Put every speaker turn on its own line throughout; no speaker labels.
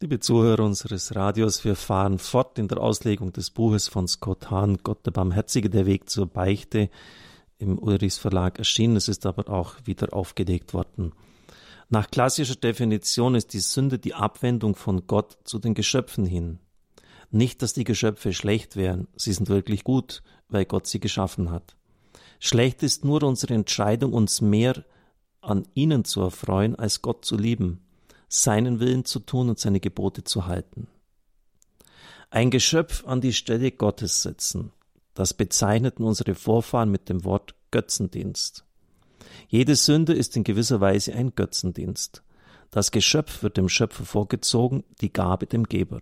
Liebe Zuhörer unseres Radios, wir fahren fort in der Auslegung des Buches von Scott Hahn, Gott der Barmherzige, der Weg zur Beichte, im Ulrichs Verlag erschienen. Es ist aber auch wieder aufgelegt worden. Nach klassischer Definition ist die Sünde die Abwendung von Gott zu den Geschöpfen hin. Nicht, dass die Geschöpfe schlecht wären, sie sind wirklich gut, weil Gott sie geschaffen hat. Schlecht ist nur unsere Entscheidung, uns mehr an ihnen zu erfreuen, als Gott zu lieben seinen Willen zu tun und seine Gebote zu halten. Ein Geschöpf an die Stelle Gottes setzen, das bezeichneten unsere Vorfahren mit dem Wort Götzendienst. Jede Sünde ist in gewisser Weise ein Götzendienst. Das Geschöpf wird dem Schöpfer vorgezogen, die Gabe dem Geber.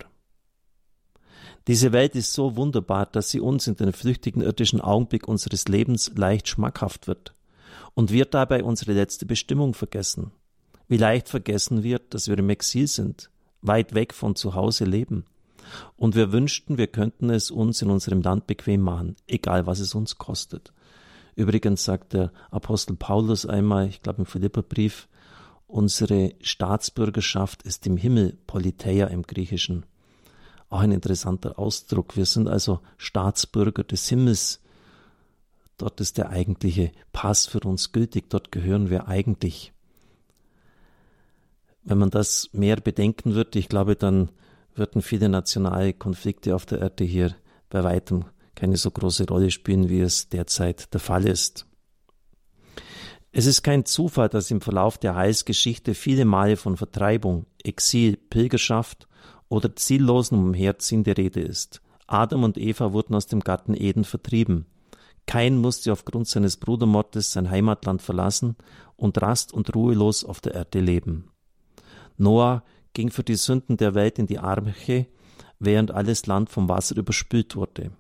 Diese Welt ist so wunderbar, dass sie uns in den flüchtigen irdischen Augenblick unseres Lebens leicht schmackhaft wird und wir dabei unsere letzte Bestimmung vergessen. Wie leicht vergessen wird, dass wir im Exil sind, weit weg von zu Hause leben. Und wir wünschten, wir könnten es uns in unserem Land bequem machen, egal was es uns kostet. Übrigens sagt der Apostel Paulus einmal, ich glaube im Philipperbrief, unsere Staatsbürgerschaft ist im Himmel, Politeia im Griechischen. Auch ein interessanter Ausdruck. Wir sind also Staatsbürger des Himmels. Dort ist der eigentliche Pass für uns gültig. Dort gehören wir eigentlich wenn man das mehr bedenken würde, ich glaube, dann würden viele nationale Konflikte auf der Erde hier bei weitem keine so große Rolle spielen, wie es derzeit der Fall ist. Es ist kein Zufall, dass im Verlauf der Heilsgeschichte viele Male von Vertreibung, Exil, Pilgerschaft oder ziellosen Umherziehen die Rede ist. Adam und Eva wurden aus dem Garten Eden vertrieben. Kein musste aufgrund seines Brudermordes sein Heimatland verlassen und rast und ruhelos auf der Erde leben. Noah ging für die Sünden der Welt in die Arche, während alles Land vom Wasser überspült wurde.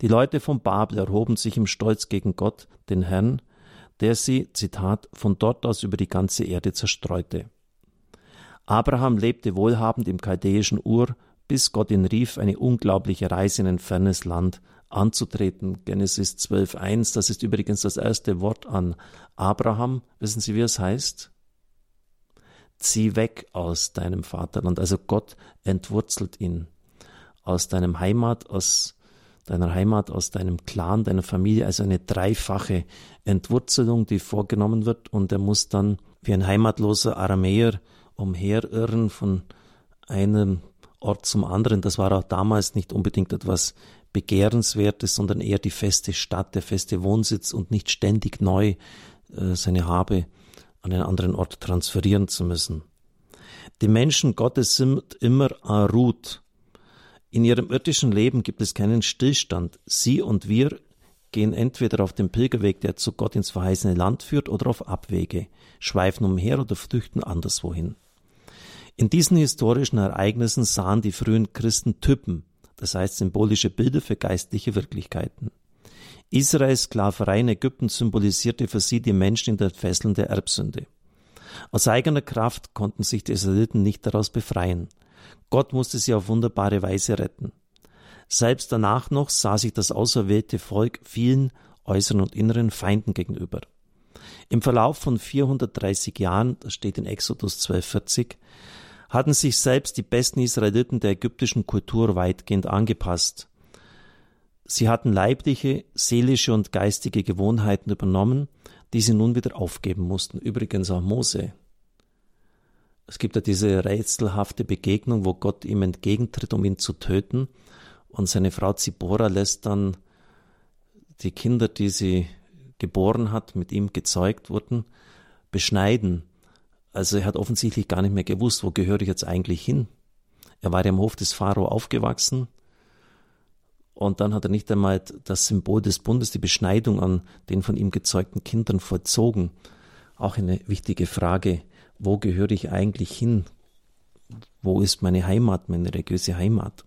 Die Leute von Babel erhoben sich im Stolz gegen Gott, den Herrn, der sie, Zitat, von dort aus über die ganze Erde zerstreute. Abraham lebte wohlhabend im chaldäischen Ur, bis Gott ihn rief, eine unglaubliche Reise in ein fernes Land anzutreten. Genesis 12.1, das ist übrigens das erste Wort an Abraham. Wissen Sie, wie es heißt? Zieh weg aus deinem Vaterland. Also Gott entwurzelt ihn aus deinem Heimat, aus deiner Heimat, aus deinem Clan, deiner Familie, also eine dreifache Entwurzelung, die vorgenommen wird und er muss dann wie ein heimatloser Aramäer umherirren von einem Ort zum anderen. Das war auch damals nicht unbedingt etwas Begehrenswertes, sondern eher die feste Stadt, der feste Wohnsitz und nicht ständig neu äh, seine Habe an einen anderen Ort transferieren zu müssen. Die Menschen Gottes sind immer route. In ihrem irdischen Leben gibt es keinen Stillstand. Sie und wir gehen entweder auf den Pilgerweg, der zu Gott ins verheißene Land führt, oder auf Abwege, schweifen umher oder flüchten anderswohin. In diesen historischen Ereignissen sahen die frühen Christen Typen, das heißt symbolische Bilder für geistliche Wirklichkeiten. Israels Sklaverei in Ägypten symbolisierte für sie die Menschen in den Fesseln der Erbsünde. Aus eigener Kraft konnten sich die Israeliten nicht daraus befreien. Gott musste sie auf wunderbare Weise retten. Selbst danach noch sah sich das auserwählte Volk vielen äußeren und inneren Feinden gegenüber. Im Verlauf von 430 Jahren, das steht in Exodus 1240, hatten sich selbst die besten Israeliten der ägyptischen Kultur weitgehend angepasst. Sie hatten leibliche, seelische und geistige Gewohnheiten übernommen, die sie nun wieder aufgeben mussten. Übrigens auch Mose. Es gibt ja diese rätselhafte Begegnung, wo Gott ihm entgegentritt, um ihn zu töten. Und seine Frau Zipora lässt dann die Kinder, die sie geboren hat, mit ihm gezeugt wurden, beschneiden. Also er hat offensichtlich gar nicht mehr gewusst, wo gehöre ich jetzt eigentlich hin. Er war ja am Hof des Pharao aufgewachsen, und dann hat er nicht einmal das Symbol des Bundes, die Beschneidung an den von ihm gezeugten Kindern vollzogen. Auch eine wichtige Frage, wo gehöre ich eigentlich hin? Wo ist meine Heimat, meine religiöse Heimat?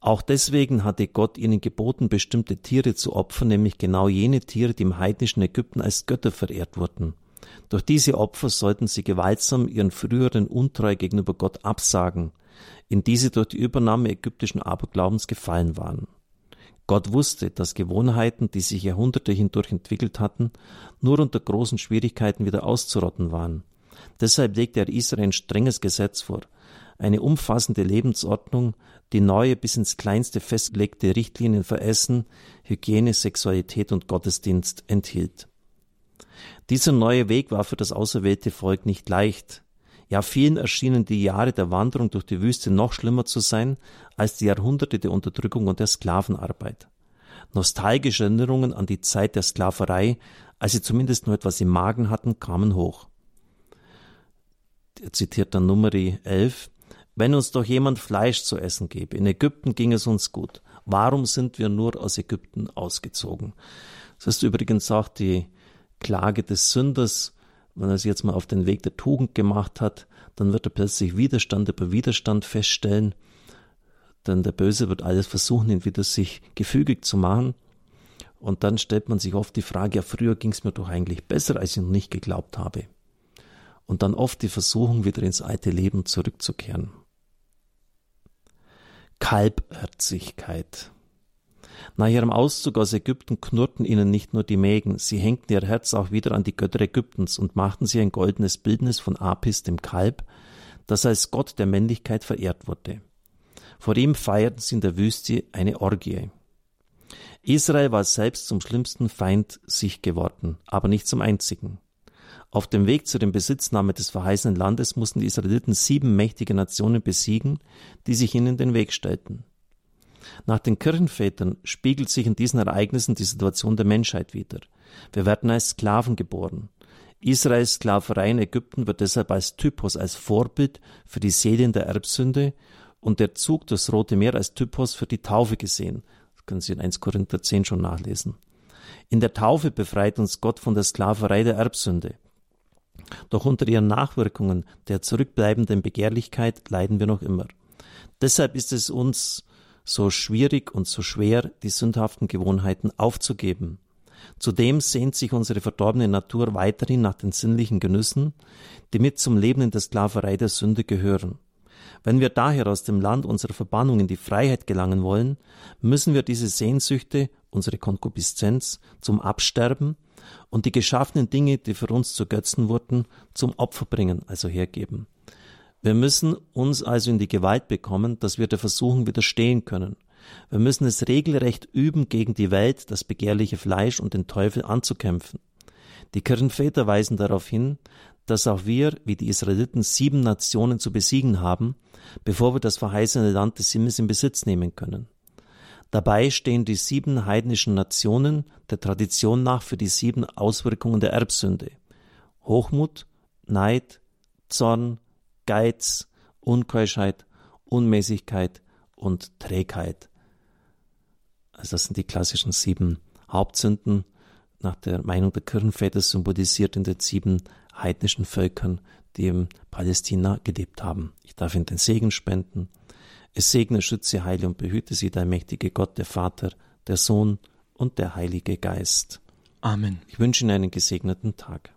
Auch deswegen hatte Gott ihnen geboten, bestimmte Tiere zu opfern, nämlich genau jene Tiere, die im heidnischen Ägypten als Götter verehrt wurden. Durch diese Opfer sollten sie gewaltsam ihren früheren Untreu gegenüber Gott absagen in die sie durch die Übernahme ägyptischen Aberglaubens gefallen waren. Gott wusste, dass Gewohnheiten, die sich Jahrhunderte hindurch entwickelt hatten, nur unter großen Schwierigkeiten wieder auszurotten waren. Deshalb legt er Israel ein strenges Gesetz vor, eine umfassende Lebensordnung, die neue bis ins kleinste festgelegte Richtlinien für Essen, Hygiene, Sexualität und Gottesdienst enthielt. Dieser neue Weg war für das auserwählte Volk nicht leicht. Ja, vielen erschienen die Jahre der Wanderung durch die Wüste noch schlimmer zu sein als die Jahrhunderte der Unterdrückung und der Sklavenarbeit. Nostalgische Erinnerungen an die Zeit der Sklaverei, als sie zumindest nur etwas im Magen hatten, kamen hoch. Er zitiert dann Numeri 11. Wenn uns doch jemand Fleisch zu essen gebe, in Ägypten ging es uns gut. Warum sind wir nur aus Ägypten ausgezogen? Das ist übrigens auch die Klage des Sünders, wenn er sich jetzt mal auf den Weg der Tugend gemacht hat, dann wird er plötzlich Widerstand über Widerstand feststellen, denn der Böse wird alles versuchen, ihn wieder sich gefügig zu machen. Und dann stellt man sich oft die Frage, ja, früher ging es mir doch eigentlich besser, als ich noch nicht geglaubt habe. Und dann oft die Versuchung, wieder ins alte Leben zurückzukehren. Kalbherzigkeit. Nach ihrem Auszug aus Ägypten knurrten ihnen nicht nur die Mägen, sie hängten ihr Herz auch wieder an die Götter Ägyptens und machten sie ein goldenes Bildnis von Apis, dem Kalb, das als Gott der Männlichkeit verehrt wurde. Vor ihm feierten sie in der Wüste eine Orgie. Israel war selbst zum schlimmsten Feind sich geworden, aber nicht zum einzigen. Auf dem Weg zu dem Besitznahme des verheißenen Landes mussten die Israeliten sieben mächtige Nationen besiegen, die sich ihnen den Weg stellten. Nach den Kirchenvätern spiegelt sich in diesen Ereignissen die Situation der Menschheit wider. Wir werden als Sklaven geboren. Israels Sklaverei in Ägypten wird deshalb als Typus, als Vorbild für die Seelen der Erbsünde und der Zug durchs Rote Meer als Typus für die Taufe gesehen. Das können Sie in 1 Korinther 10 schon nachlesen. In der Taufe befreit uns Gott von der Sklaverei der Erbsünde. Doch unter ihren Nachwirkungen der zurückbleibenden Begehrlichkeit leiden wir noch immer. Deshalb ist es uns so schwierig und so schwer, die sündhaften Gewohnheiten aufzugeben. Zudem sehnt sich unsere verdorbene Natur weiterhin nach den sinnlichen Genüssen, die mit zum Leben in der Sklaverei der Sünde gehören. Wenn wir daher aus dem Land unserer Verbannung in die Freiheit gelangen wollen, müssen wir diese Sehnsüchte, unsere Konkupiszenz, zum Absterben und die geschaffenen Dinge, die für uns zu Götzen wurden, zum Opfer bringen, also hergeben. Wir müssen uns also in die Gewalt bekommen, dass wir der Versuchung widerstehen können. Wir müssen es regelrecht üben, gegen die Welt, das begehrliche Fleisch und den Teufel anzukämpfen. Die Kirchenväter weisen darauf hin, dass auch wir, wie die Israeliten, sieben Nationen zu besiegen haben, bevor wir das verheißene Land des Himmels in Besitz nehmen können. Dabei stehen die sieben heidnischen Nationen der Tradition nach für die sieben Auswirkungen der Erbsünde. Hochmut, Neid, Zorn, Geiz, Unkeuschheit, Unmäßigkeit und Trägheit. Also das sind die klassischen sieben Hauptsünden, nach der Meinung der Kirchenväter symbolisiert in den sieben heidnischen Völkern, die in Palästina gelebt haben. Ich darf Ihnen den Segen spenden. Es segne, schütze, heile und behüte Sie, der mächtige Gott, der Vater, der Sohn und der Heilige Geist.
Amen.
Ich wünsche Ihnen einen gesegneten Tag.